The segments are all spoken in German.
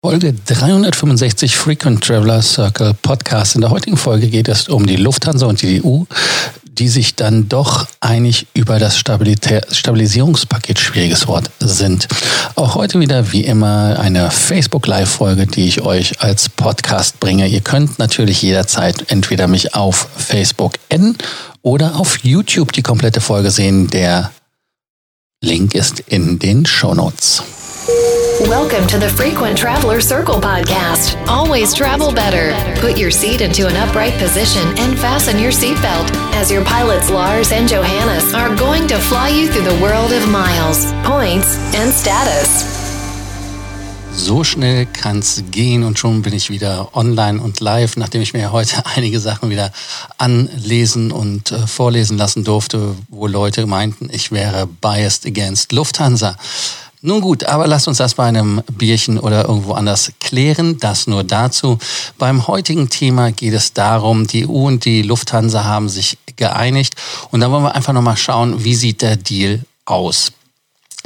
Folge 365 Frequent Traveler Circle Podcast. In der heutigen Folge geht es um die Lufthansa und die EU, die sich dann doch einig über das Stabilisierungspaket, schwieriges Wort, sind. Auch heute wieder wie immer eine Facebook Live-Folge, die ich euch als Podcast bringe. Ihr könnt natürlich jederzeit entweder mich auf Facebook adden oder auf YouTube die komplette Folge sehen. Der Link ist in den Show Notes. Welcome to the Frequent Traveler Circle podcast. Always travel better. Put your seat into an upright position and fasten your seatbelt as your pilots Lars and Johannes are going to fly you through the world of miles, points and status. So schnell kann's gehen und schon bin ich wieder online und live, nachdem ich mir heute einige Sachen wieder anlesen und äh, vorlesen lassen durfte, wo Leute meinten, ich wäre biased against Lufthansa. Nun gut, aber lasst uns das bei einem Bierchen oder irgendwo anders klären. Das nur dazu. Beim heutigen Thema geht es darum, die EU und die Lufthansa haben sich geeinigt. Und da wollen wir einfach nochmal schauen, wie sieht der Deal aus.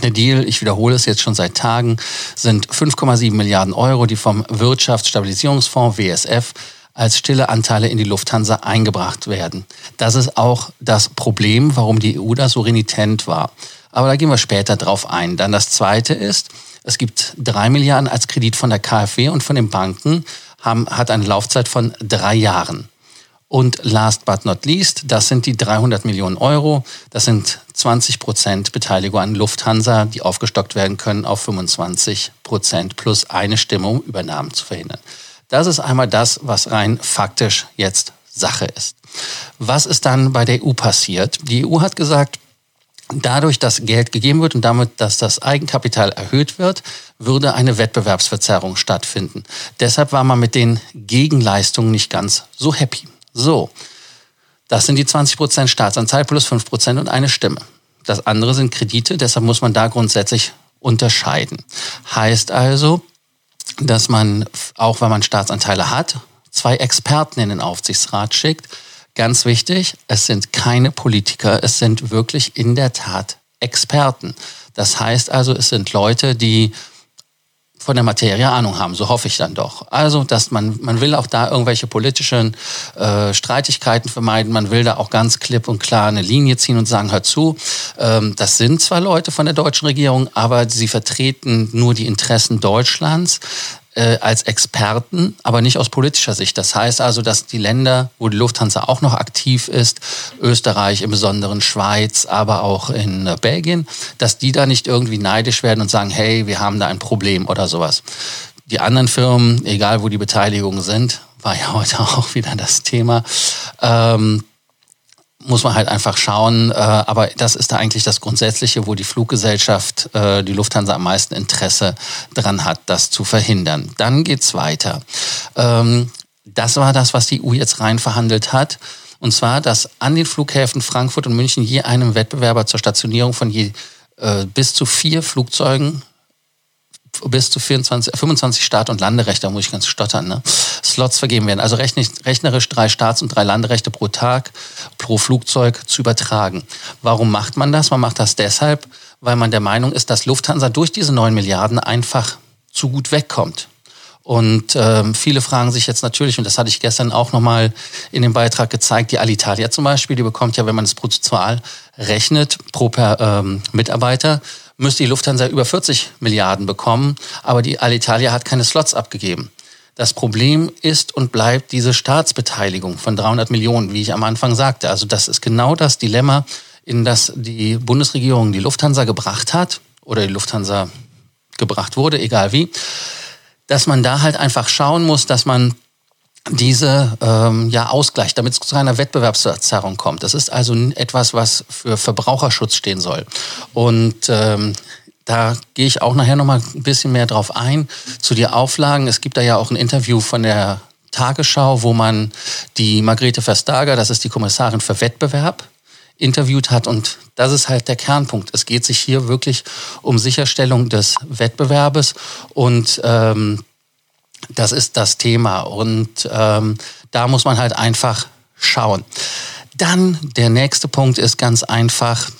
Der Deal, ich wiederhole es jetzt schon seit Tagen, sind 5,7 Milliarden Euro, die vom Wirtschaftsstabilisierungsfonds WSF als stille Anteile in die Lufthansa eingebracht werden. Das ist auch das Problem, warum die EU da so renitent war. Aber da gehen wir später drauf ein. Dann das zweite ist, es gibt drei Milliarden als Kredit von der KfW und von den Banken, haben, hat eine Laufzeit von drei Jahren. Und last but not least, das sind die 300 Millionen Euro. Das sind 20 Prozent Beteiligung an Lufthansa, die aufgestockt werden können auf 25 Prozent plus eine Stimme, um Übernahmen zu verhindern. Das ist einmal das, was rein faktisch jetzt Sache ist. Was ist dann bei der EU passiert? Die EU hat gesagt, dadurch, dass Geld gegeben wird und damit, dass das Eigenkapital erhöht wird, würde eine Wettbewerbsverzerrung stattfinden. Deshalb war man mit den Gegenleistungen nicht ganz so happy. So, das sind die 20 Prozent Staatsanteil plus 5 Prozent und eine Stimme. Das andere sind Kredite, deshalb muss man da grundsätzlich unterscheiden. Heißt also, dass man, auch wenn man Staatsanteile hat, zwei Experten in den Aufsichtsrat schickt, Ganz wichtig, es sind keine Politiker, es sind wirklich in der Tat Experten. Das heißt also, es sind Leute, die von der Materie Ahnung haben, so hoffe ich dann doch. Also, dass man, man will auch da irgendwelche politischen äh, Streitigkeiten vermeiden, man will da auch ganz klipp und klar eine Linie ziehen und sagen, hör zu, ähm, das sind zwar Leute von der deutschen Regierung, aber sie vertreten nur die Interessen Deutschlands äh, als Experten, aber nicht aus politischer Sicht. Das heißt also, dass die Länder, wo die Lufthansa auch noch aktiv ist, Österreich im Besonderen, Schweiz, aber auch in äh, Belgien, dass die da nicht irgendwie neidisch werden und sagen, hey, wir haben da ein Problem oder sowas. Die anderen Firmen, egal wo die Beteiligungen sind, war ja heute auch wieder das Thema. Ähm, muss man halt einfach schauen. Äh, aber das ist da eigentlich das Grundsätzliche, wo die Fluggesellschaft, äh, die Lufthansa am meisten Interesse dran hat, das zu verhindern. Dann geht's weiter. Ähm, das war das, was die EU jetzt rein verhandelt hat. Und zwar, dass an den Flughäfen Frankfurt und München je einem Wettbewerber zur Stationierung von je äh, bis zu vier Flugzeugen bis zu 24, 25 Start- und Landerechte, da muss ich ganz stottern, ne? Slots vergeben werden. Also rechnerisch drei Starts- und drei Landerechte pro Tag, pro Flugzeug zu übertragen. Warum macht man das? Man macht das deshalb, weil man der Meinung ist, dass Lufthansa durch diese 9 Milliarden einfach zu gut wegkommt. Und ähm, viele fragen sich jetzt natürlich, und das hatte ich gestern auch nochmal in dem Beitrag gezeigt, die Alitalia zum Beispiel, die bekommt ja, wenn man es prozentual rechnet, pro per, ähm, Mitarbeiter, müsste die Lufthansa über 40 Milliarden bekommen, aber die Alitalia hat keine Slots abgegeben. Das Problem ist und bleibt diese Staatsbeteiligung von 300 Millionen, wie ich am Anfang sagte. Also das ist genau das Dilemma, in das die Bundesregierung die Lufthansa gebracht hat oder die Lufthansa gebracht wurde, egal wie, dass man da halt einfach schauen muss, dass man diese ähm, ja ausgleicht, damit es zu einer Wettbewerbsverzerrung kommt. Das ist also etwas, was für Verbraucherschutz stehen soll. Und ähm, da gehe ich auch nachher noch mal ein bisschen mehr drauf ein zu die Auflagen. Es gibt da ja auch ein Interview von der Tagesschau, wo man die Margrethe Verstager, das ist die Kommissarin für Wettbewerb, interviewt hat. Und das ist halt der Kernpunkt. Es geht sich hier wirklich um Sicherstellung des Wettbewerbes und ähm, das ist das Thema und ähm, da muss man halt einfach schauen. Dann der nächste Punkt ist ganz einfach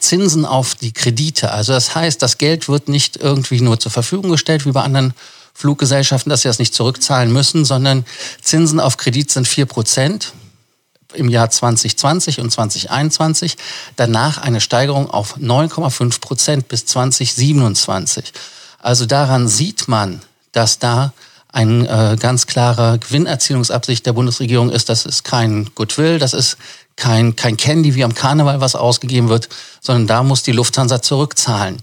Zinsen auf die Kredite. Also das heißt, das Geld wird nicht irgendwie nur zur Verfügung gestellt wie bei anderen Fluggesellschaften, dass sie das nicht zurückzahlen müssen, sondern Zinsen auf Kredit sind vier Prozent im Jahr 2020 und 2021. Danach eine Steigerung auf 9,5 Prozent bis 2027. Also daran sieht man, dass da ein äh, ganz klarer Gewinnerzielungsabsicht der Bundesregierung ist. Das ist kein Goodwill, das ist kein, kein Candy wie am Karneval, was ausgegeben wird, sondern da muss die Lufthansa zurückzahlen.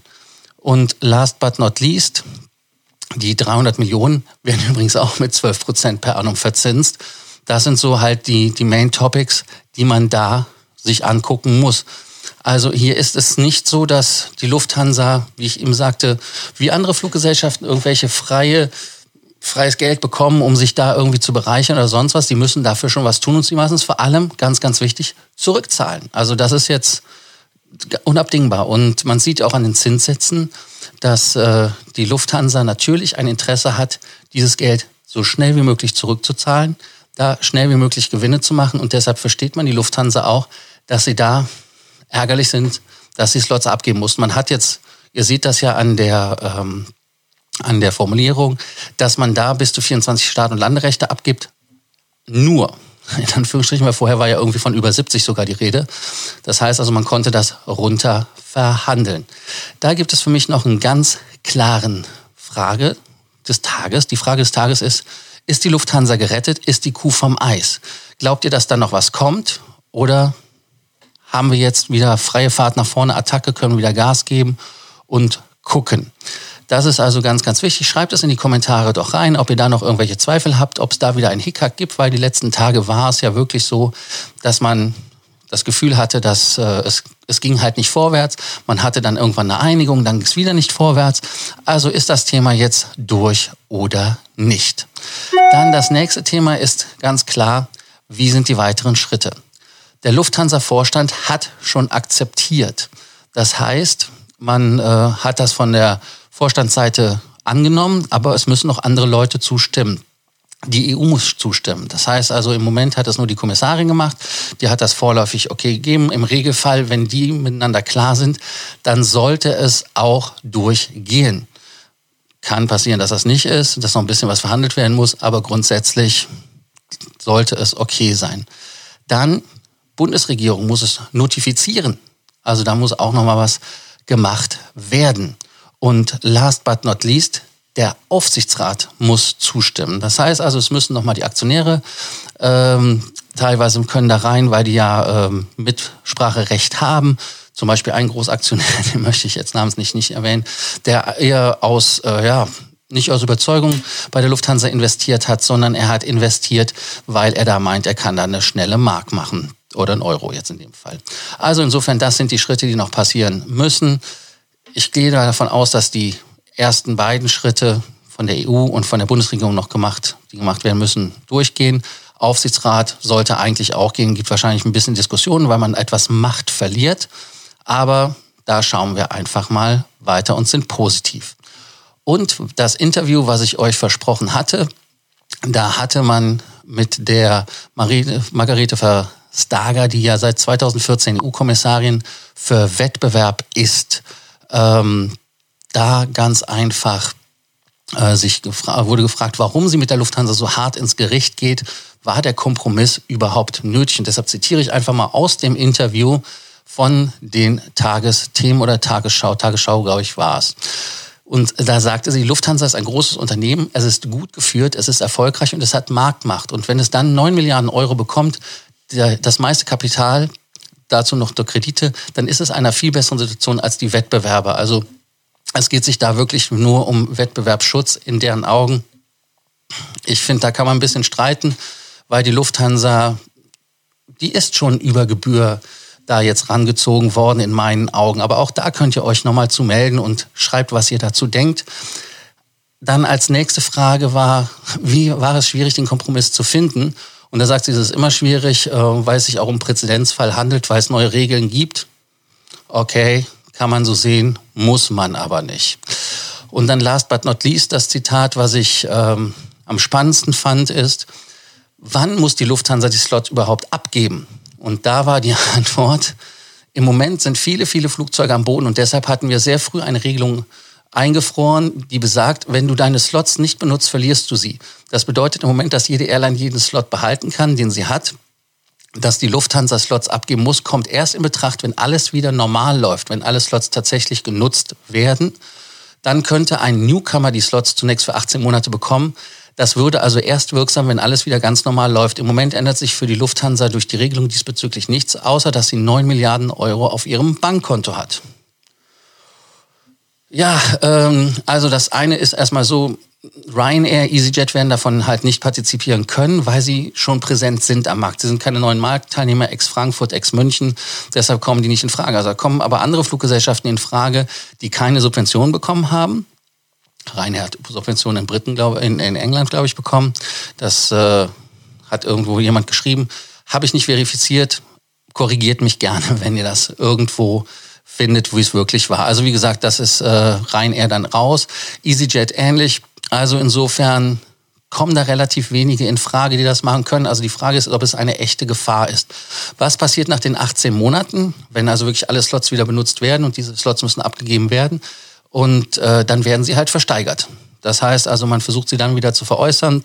Und last but not least, die 300 Millionen werden übrigens auch mit 12 Prozent per annum verzinst. Das sind so halt die, die Main Topics, die man da sich angucken muss. Also hier ist es nicht so, dass die Lufthansa, wie ich eben sagte, wie andere Fluggesellschaften irgendwelche freie freies Geld bekommen, um sich da irgendwie zu bereichern oder sonst was. Die müssen dafür schon was tun und sie müssen es vor allem, ganz, ganz wichtig, zurückzahlen. Also das ist jetzt unabdingbar. Und man sieht auch an den Zinssätzen, dass äh, die Lufthansa natürlich ein Interesse hat, dieses Geld so schnell wie möglich zurückzuzahlen, da schnell wie möglich Gewinne zu machen. Und deshalb versteht man die Lufthansa auch, dass sie da ärgerlich sind, dass sie Slots abgeben mussten. Man hat jetzt, ihr seht das ja an der ähm, an der Formulierung, dass man da bis zu 24 Start- und Landerechte abgibt. Nur, in Anführungsstrichen, weil vorher war ja irgendwie von über 70 sogar die Rede. Das heißt also, man konnte das runter verhandeln. Da gibt es für mich noch einen ganz klaren Frage des Tages. Die Frage des Tages ist, ist die Lufthansa gerettet? Ist die Kuh vom Eis? Glaubt ihr, dass da noch was kommt? Oder haben wir jetzt wieder freie Fahrt nach vorne, Attacke, können wieder Gas geben und gucken? Das ist also ganz, ganz wichtig. Schreibt es in die Kommentare doch rein, ob ihr da noch irgendwelche Zweifel habt, ob es da wieder einen Hickhack gibt, weil die letzten Tage war es ja wirklich so, dass man das Gefühl hatte, dass äh, es, es ging halt nicht vorwärts. Man hatte dann irgendwann eine Einigung, dann ging es wieder nicht vorwärts. Also ist das Thema jetzt durch oder nicht. Dann das nächste Thema ist ganz klar, wie sind die weiteren Schritte? Der Lufthansa-Vorstand hat schon akzeptiert. Das heißt, man äh, hat das von der Vorstandsseite angenommen, aber es müssen noch andere Leute zustimmen. Die EU muss zustimmen. Das heißt also, im Moment hat es nur die Kommissarin gemacht. Die hat das vorläufig okay gegeben. Im Regelfall, wenn die miteinander klar sind, dann sollte es auch durchgehen. Kann passieren, dass das nicht ist, dass noch ein bisschen was verhandelt werden muss, aber grundsätzlich sollte es okay sein. Dann Bundesregierung muss es notifizieren. Also da muss auch noch mal was gemacht werden. Und last but not least, der Aufsichtsrat muss zustimmen. Das heißt also, es müssen nochmal die Aktionäre ähm, teilweise können da rein, weil die ja ähm, Mitspracherecht haben. Zum Beispiel ein Großaktionär, den möchte ich jetzt namentlich nicht erwähnen, der eher aus, äh, ja, nicht aus Überzeugung bei der Lufthansa investiert hat, sondern er hat investiert, weil er da meint, er kann da eine schnelle Mark machen. Oder ein Euro jetzt in dem Fall. Also insofern, das sind die Schritte, die noch passieren müssen ich gehe davon aus, dass die ersten beiden Schritte von der EU und von der Bundesregierung noch gemacht, die gemacht werden müssen, durchgehen. Aufsichtsrat sollte eigentlich auch gehen, gibt wahrscheinlich ein bisschen Diskussionen, weil man etwas Macht verliert. Aber da schauen wir einfach mal weiter und sind positiv. Und das Interview, was ich euch versprochen hatte, da hatte man mit der Margarete Verstager, die ja seit 2014 EU-Kommissarin für Wettbewerb ist, ähm, da ganz einfach äh, sich gefra wurde gefragt, warum sie mit der Lufthansa so hart ins Gericht geht. War der Kompromiss überhaupt nötig? Und deshalb zitiere ich einfach mal aus dem Interview von den Tagesthemen oder Tagesschau. Tagesschau, glaube ich, war es. Und da sagte sie, Lufthansa ist ein großes Unternehmen, es ist gut geführt, es ist erfolgreich und es hat Marktmacht. Und wenn es dann neun Milliarden Euro bekommt, der, das meiste Kapital dazu noch der Kredite, dann ist es einer viel besseren Situation als die Wettbewerber. Also es geht sich da wirklich nur um Wettbewerbsschutz in deren Augen. Ich finde, da kann man ein bisschen streiten, weil die Lufthansa, die ist schon über Gebühr da jetzt rangezogen worden in meinen Augen. Aber auch da könnt ihr euch nochmal zu melden und schreibt, was ihr dazu denkt. Dann als nächste Frage war, wie war es schwierig, den Kompromiss zu finden? Und da sagt sie, es ist immer schwierig, äh, weil es sich auch um Präzedenzfall handelt, weil es neue Regeln gibt. Okay, kann man so sehen, muss man aber nicht. Und dann last but not least das Zitat, was ich ähm, am spannendsten fand, ist, wann muss die Lufthansa die Slots überhaupt abgeben? Und da war die Antwort, im Moment sind viele, viele Flugzeuge am Boden und deshalb hatten wir sehr früh eine Regelung eingefroren, die besagt, wenn du deine Slots nicht benutzt, verlierst du sie. Das bedeutet im Moment, dass jede Airline jeden Slot behalten kann, den sie hat. Dass die Lufthansa Slots abgeben muss, kommt erst in Betracht, wenn alles wieder normal läuft, wenn alle Slots tatsächlich genutzt werden. Dann könnte ein Newcomer die Slots zunächst für 18 Monate bekommen. Das würde also erst wirksam, wenn alles wieder ganz normal läuft. Im Moment ändert sich für die Lufthansa durch die Regelung diesbezüglich nichts, außer dass sie 9 Milliarden Euro auf ihrem Bankkonto hat. Ja, ähm, also das eine ist erstmal so, Ryanair, EasyJet werden davon halt nicht partizipieren können, weil sie schon präsent sind am Markt. Sie sind keine neuen Marktteilnehmer, ex-Frankfurt, ex-München, deshalb kommen die nicht in Frage. Also kommen aber andere Fluggesellschaften in Frage, die keine Subventionen bekommen haben. Ryanair hat Subventionen in, Briten, glaub, in, in England, glaube ich, bekommen. Das äh, hat irgendwo jemand geschrieben. Habe ich nicht verifiziert. Korrigiert mich gerne, wenn ihr das irgendwo findet, wie es wirklich war. Also wie gesagt, das ist äh, Ryanair dann raus. EasyJet ähnlich. Also insofern kommen da relativ wenige in Frage, die das machen können. Also die Frage ist, ob es eine echte Gefahr ist. Was passiert nach den 18 Monaten, wenn also wirklich alle Slots wieder benutzt werden und diese Slots müssen abgegeben werden? Und äh, dann werden sie halt versteigert. Das heißt also, man versucht sie dann wieder zu veräußern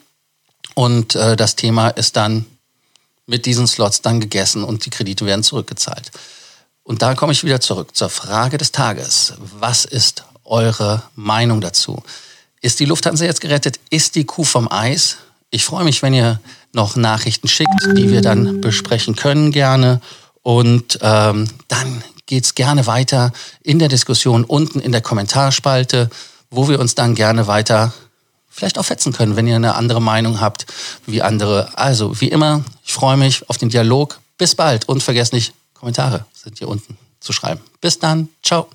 und äh, das Thema ist dann mit diesen Slots dann gegessen und die Kredite werden zurückgezahlt. Und da komme ich wieder zurück zur Frage des Tages. Was ist eure Meinung dazu? Ist die Lufthansa jetzt gerettet? Ist die Kuh vom Eis? Ich freue mich, wenn ihr noch Nachrichten schickt, die wir dann besprechen können gerne. Und ähm, dann geht's gerne weiter in der Diskussion unten in der Kommentarspalte, wo wir uns dann gerne weiter vielleicht auch fetzen können, wenn ihr eine andere Meinung habt wie andere. Also, wie immer, ich freue mich auf den Dialog. Bis bald und vergesst nicht, Kommentare sind hier unten zu schreiben. Bis dann. Ciao.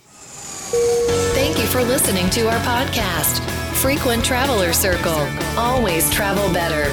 Thank you for listening to our podcast, Frequent Traveler Circle. Always travel better.